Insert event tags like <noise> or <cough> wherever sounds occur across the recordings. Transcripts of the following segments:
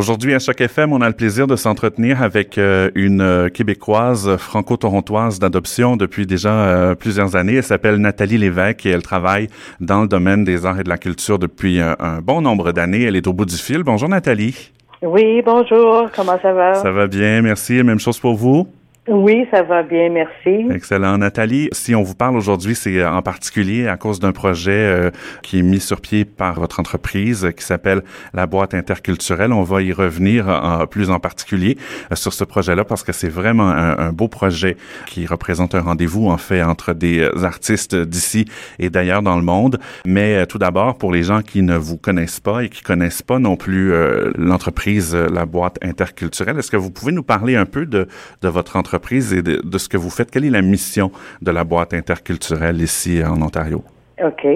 Aujourd'hui, à Choc FM, on a le plaisir de s'entretenir avec euh, une euh, Québécoise franco-torontoise d'adoption depuis déjà euh, plusieurs années. Elle s'appelle Nathalie Lévesque et elle travaille dans le domaine des arts et de la culture depuis un bon nombre d'années. Elle est au bout du fil. Bonjour Nathalie. Oui, bonjour. Comment ça va? Ça va bien, merci. Même chose pour vous? Oui, ça va bien, merci. Excellent. Nathalie, si on vous parle aujourd'hui, c'est euh, en particulier à cause d'un projet euh, qui est mis sur pied par votre entreprise euh, qui s'appelle la boîte interculturelle. On va y revenir en, plus en particulier sur ce projet-là parce que c'est vraiment un, beau projet qui représente un rendez-vous en fait entre des artistes d'ici et d'ailleurs dans le monde. Mais tout d'abord, pour les gens qui ne vous connaissent pas et qui connaissent pas non plus l'entreprise, la boîte interculturelle, est-ce que vous pouvez nous parler un peu de votre entreprise et de, ce que vous faites. Quelle est la mission de la boîte interculturelle ici en Ontario? OK.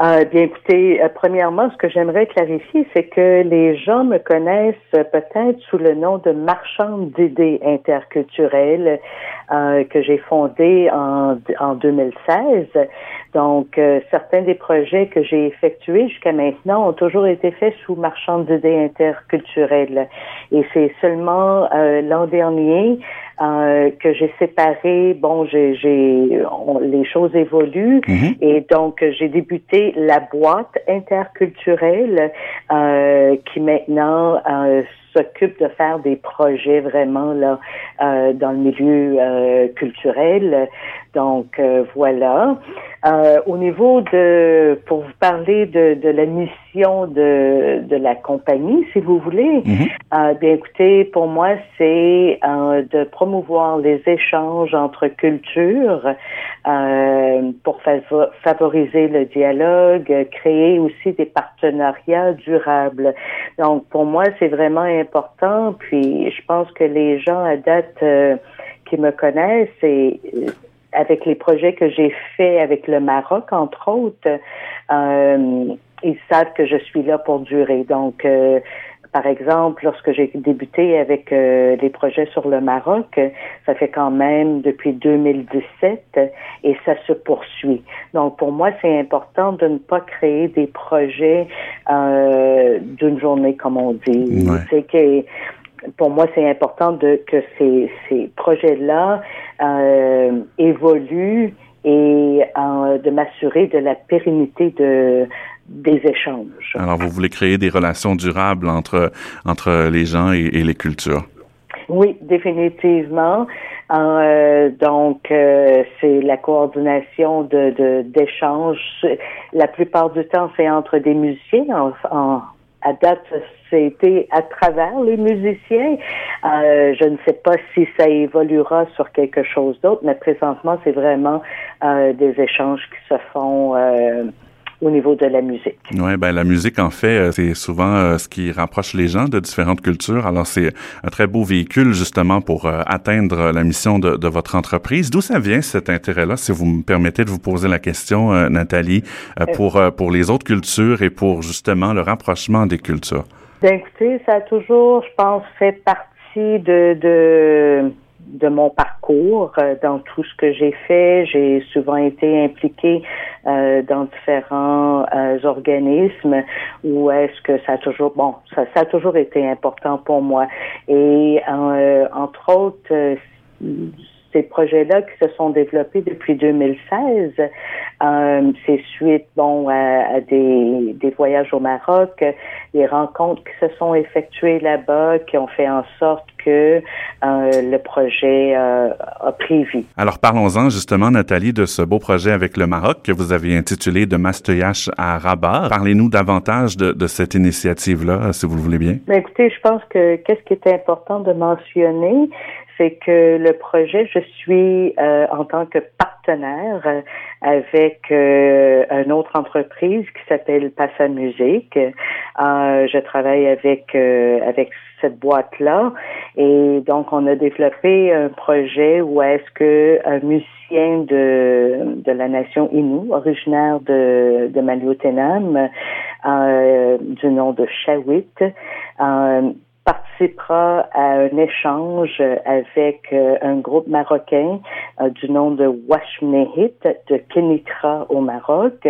Euh, bien, écoutez, euh, premièrement, ce que j'aimerais clarifier, c'est que les gens me connaissent peut-être sous le nom de marchande d'idées interculturelles euh, que j'ai fondé en, en 2016. Donc, euh, certains des projets que j'ai effectués jusqu'à maintenant ont toujours été faits sous marchande d'idées interculturelles. Et c'est seulement l'an dernier euh, que j'ai séparé. Bon, j'ai, j'ai les choses évoluent mhm. et donc j'ai débuté la boîte interculturelle euh, qui maintenant euh, s'occupe de faire des projets vraiment là euh, dans le milieu euh, culturel. Donc euh, voilà. au niveau de, pour vous parler de, de la mission de, de la compagnie, si vous voulez, mm bien écoutez, pour moi c'est de promouvoir les échanges entre cultures pour favoriser le dialogue, créer aussi des partenariats durables. Donc pour moi c'est vraiment important. Puis je pense que les gens à date euh, qui me connaissent et euh, avec les projets que j'ai faits avec le Maroc, entre autres, euh, ils savent que je suis là pour durer. Donc, par exemple, lorsque j'ai débuté avec les projets sur le Maroc, ça fait quand même depuis 2017 et ça se poursuit. Donc, pour moi, c'est important de ne pas créer des projets d'une journée, comme on dit. C'est que pour moi, c'est important de que ces, ces projets-là euh, évoluent et euh, de m'assurer de la pérennité de des échanges. Alors, vous voulez créer des relations durables entre entre les gens et, les cultures? Oui, définitivement. Euh, donc, euh, c'est la coordination de d'échanges. la plupart du temps, c'est entre des musiciens en, en à date, c'était à travers les musiciens. Euh, je ne sais pas si ça évoluera sur quelque chose d'autre, mais présentement, c'est vraiment euh, des échanges qui se font euh, au niveau de la musique. Oui, ben la musique, en fait, c'est souvent euh, ce qui rapproche les gens de différentes cultures. Alors, c'est un très beau véhicule, justement, pour euh, atteindre la mission de, de votre entreprise. D'où ça vient, cet intérêt-là, si vous me permettez de vous poser la question, Nathalie, pour, pour les autres cultures et pour, justement, le rapprochement des cultures? Ben, écoutez, ça a toujours, je pense, fait partie de, de de mon parcours euh, dans tout ce que j'ai fait. J'ai souvent été impliquée euh, dans différents euh, organismes où est-ce que ça a toujours bon ça, ça a toujours été important pour moi et entre autres ces projets-là qui se sont développés depuis 2016, euh, c'est suite bon à, des, des, voyages au Maroc, des rencontres qui se sont effectuées là-bas, qui ont fait en sorte que euh, le projet euh, a pris vie. Alors parlons-en justement, Nathalie, de ce beau projet avec le Maroc que vous avez intitulé de Mastoyache à Rabat. Parlez-nous davantage de, de cette initiative-là, si vous le voulez bien. Ben, écoutez, je pense que qu'est-ce qui est important de mentionner, c'est que le projet, je suis euh, en tant que partenaire euh, avec euh, une autre entreprise qui s'appelle Passa Musique. je travaille avec avec cette boîte là et donc on a développé un projet où est-ce que un musicien de de la nation Innu, originaire de de Maliotenam, du nom de Shawit, participera à un échange avec euh, un groupe marocain euh, du nom de Washmnehit de Kenitra au Maroc.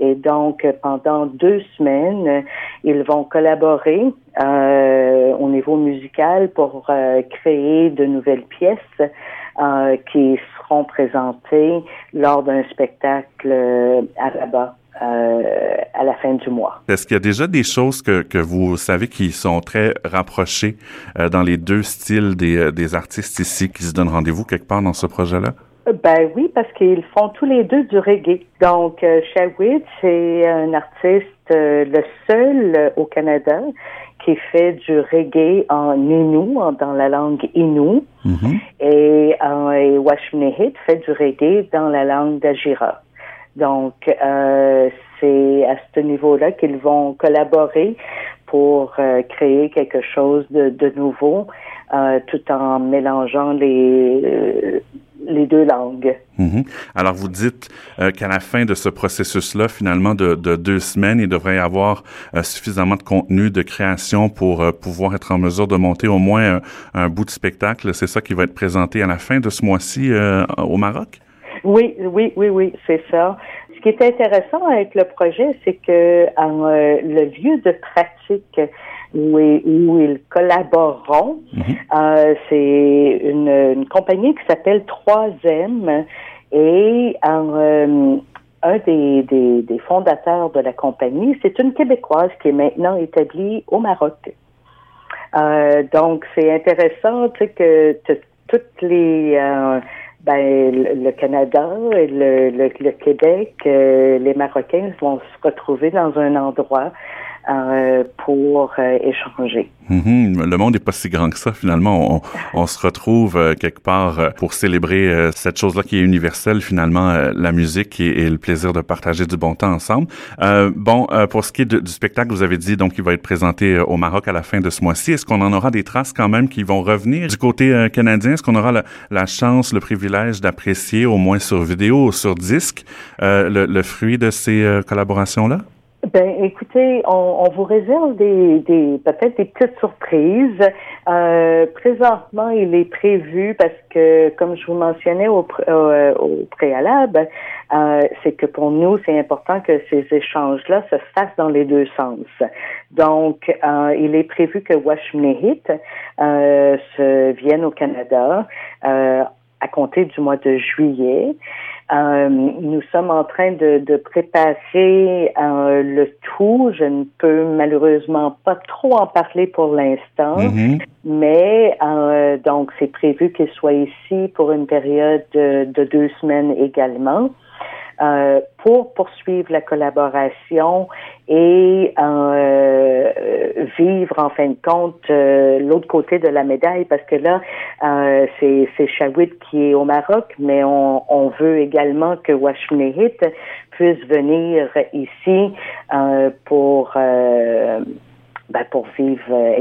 Et donc, pendant deux semaines, ils vont collaborer euh, niveau musical pour créer de nouvelles pièces qui seront présentées lors d'un spectacle à Rabat. Euh, à la fin du mois. Est-ce qu'il y a déjà des choses que, que vous savez qui sont très rapprochées euh, dans les deux styles des, euh, des artistes ici qui se donnent rendez-vous quelque part dans ce projet-là? Ben oui, parce qu'ils font tous les deux du reggae. Donc, euh, c'est un artiste, le seul au Canada qui fait du reggae en Innu, dans la langue Innu, mm-hmm. et, et fait du reggae dans la langue d'Ajira. Donc, euh, c'est à ce niveau-là qu'ils vont collaborer pour euh, créer quelque chose de, de nouveau, euh, tout en mélangeant les, euh, les deux langues. Mhm. Alors, vous dites euh, qu'à la fin de ce processus-là, finalement, de, de, deux semaines, il devrait y avoir suffisamment de contenu, de création pour pouvoir être en mesure de monter au moins un, un bout de spectacle. C'est ça qui va être présenté à la fin de ce mois-ci au Maroc? Oui, oui, oui, oui, c'est ça. Ce qui est intéressant avec le projet, c'est que euh, le lieu de pratique où, où ils collaboreront, mhm. euh, c'est une, compagnie qui s'appelle 3M et euh, un des, des, des, fondateurs de la compagnie, c'est une Québécoise qui est maintenant établie au Maroc. Euh, donc, c'est intéressant tu sais, que toutes les ben, le Canada, le, le, le Québec, euh, les Marocains vont se retrouver dans un endroit euh, pour euh, échanger. Mhm. Le monde n'est pas si grand que ça finalement. On, se retrouve euh, quelque part pour célébrer cette chose-là qui est universelle finalement, la musique et, le plaisir de partager du bon temps ensemble. bon, pour ce qui est du spectacle, vous avez dit donc il va être présenté au Maroc à la fin de ce mois-ci. Est-ce qu'on en aura des traces quand même qui vont revenir? Du côté canadien Est-ce qu'on aura la, chance, le privilège d'apprécier au moins sur vidéo ou sur disque le fruit de ces collaborations-là? Ben, écoutez, on, on vous réserve des, des peut-être des petites surprises. Euh, présentement, il est prévu parce que, comme je vous mentionnais au, euh, au préalable, euh, c'est que pour nous, c'est important que ces échanges-là se fassent dans les deux sens. Donc, euh, il est prévu que Washmnehit euh, vienne au Canada à compter du mois de juillet. Euh, nous sommes en train de, de préparer euh, le tout. Je ne peux malheureusement pas trop en parler pour l'instant, mm-hmm. mais euh, donc c'est prévu qu'il soit ici pour une période de, de deux semaines également. Euh, pour poursuivre la collaboration et euh, vivre en fin de compte euh, l'autre côté de la médaille parce que là euh, c'est c'est Shawit qui est au Maroc mais on, on veut également que Washmnehit puisse venir ici pour ben, pour vivre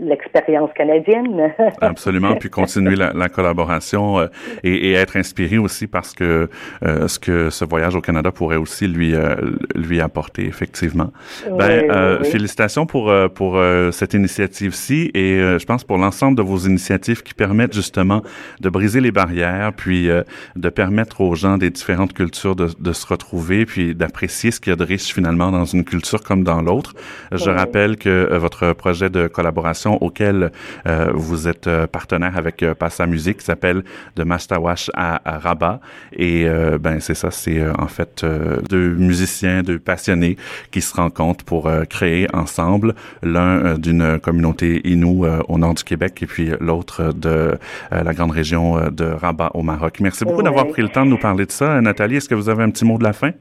l'expérience canadienne. <laughs> Absolument, puis continuer la, la collaboration euh, et, et, être inspiré aussi parce que euh, ce que ce voyage au Canada pourrait aussi lui euh, lui apporter effectivement. ben, félicitations pour pour cette initiative-ci et je pense pour l'ensemble de vos initiatives qui permettent justement de briser les barrières, puis de permettre aux gens des différentes cultures de, de se retrouver, puis d'apprécier ce qu'il y a de riche finalement dans une culture comme dans l'autre. Je rappelle que votre projet de collaboration auquel euh, vous êtes euh, partenaire avec euh, Passa Musique, qui s'appelle de Mastawash à, Rabat. Et ben c'est ça, c'est en fait deux musiciens, deux passionnés qui se rencontrent pour créer ensemble l'un d'une communauté Inou au nord du Québec et puis l'autre de la grande région de Rabat au Maroc. Merci beaucoup d'avoir pris le temps de nous parler de ça. Nathalie, est-ce que vous avez un petit mot de la fin?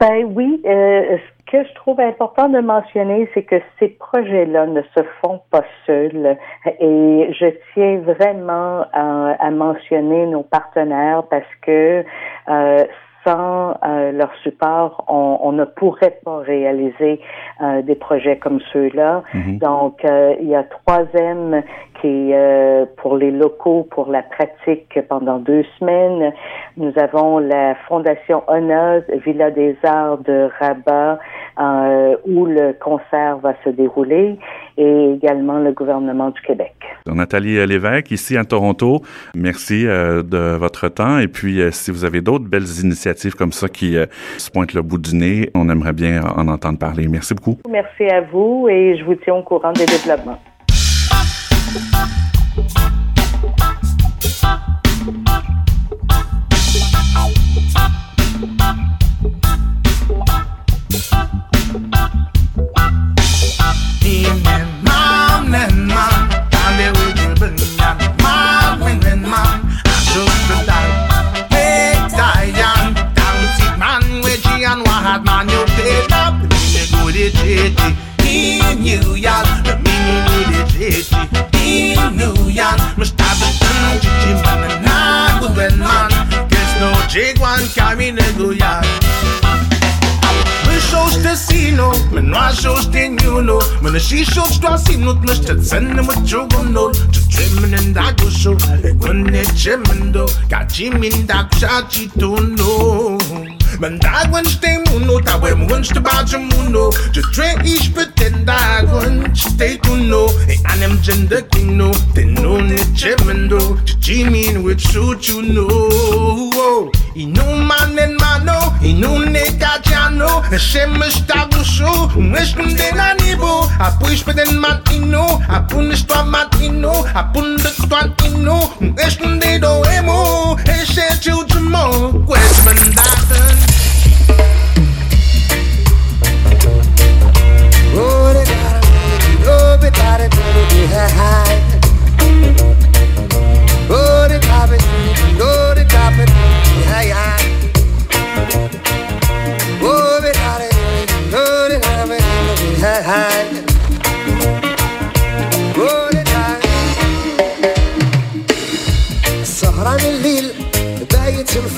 Ben oui, euh, ce que je trouve important de mentionner, c'est que ces projets-là ne se font pas seuls. Et je tiens vraiment à, mentionner nos partenaires parce que euh, sans euh, leur support, on, ne pourrait pas réaliser euh, des projets comme ceux-là. Mm-hmm. Donc, euh, il y a 3M et euh, pour les locaux pour la pratique pendant deux semaines. Nous avons la Fondation Honneuse Villa des Arts de Rabat euh, où le concert va se dérouler et également le gouvernement du Québec. Nathalie Lévesque, ici à Toronto, merci euh, de votre temps et puis euh, si vous avez d'autres belles initiatives comme ça qui se pointent le bout du nez, on aimerait bien en entendre parler. Merci beaucoup. Merci à vous et je vous tiens au courant des développements. Thank carregando ya Më shosh të sino, më nua shosh të njuno Më në shi shosh të asinut, më shtetë zënë më qogëm nol Që që më në nda gusho, e gënë e që më ndo Ka që më nda kusha që të no Më nda gënë shte muno, ta vë më gënë shte ba që muno Që që ish për të nda State-uno e anem gender king no. Te non ne tremendo to jimin with shoot you know. Inu manen mano inu ne kajano e shemesh tagusho umeshkum de nanibo apuish peden matino apunish toa matino apundek toa ino umeshkum de doemo? E shet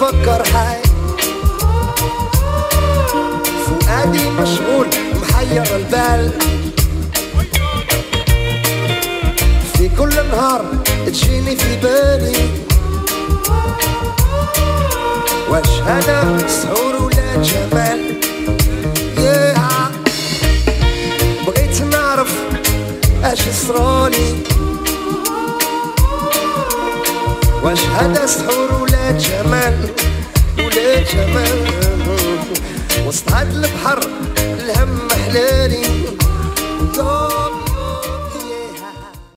بايت مفكر حي. فؤادي مشغول محير البال. في كل نهار تجيني في بالي. واش هذا سحور ولا جمال. بغيت نعرف اش صرالي واش هذا سحور جمال ولا جمال. وسط هاد البحر الهم حلالي.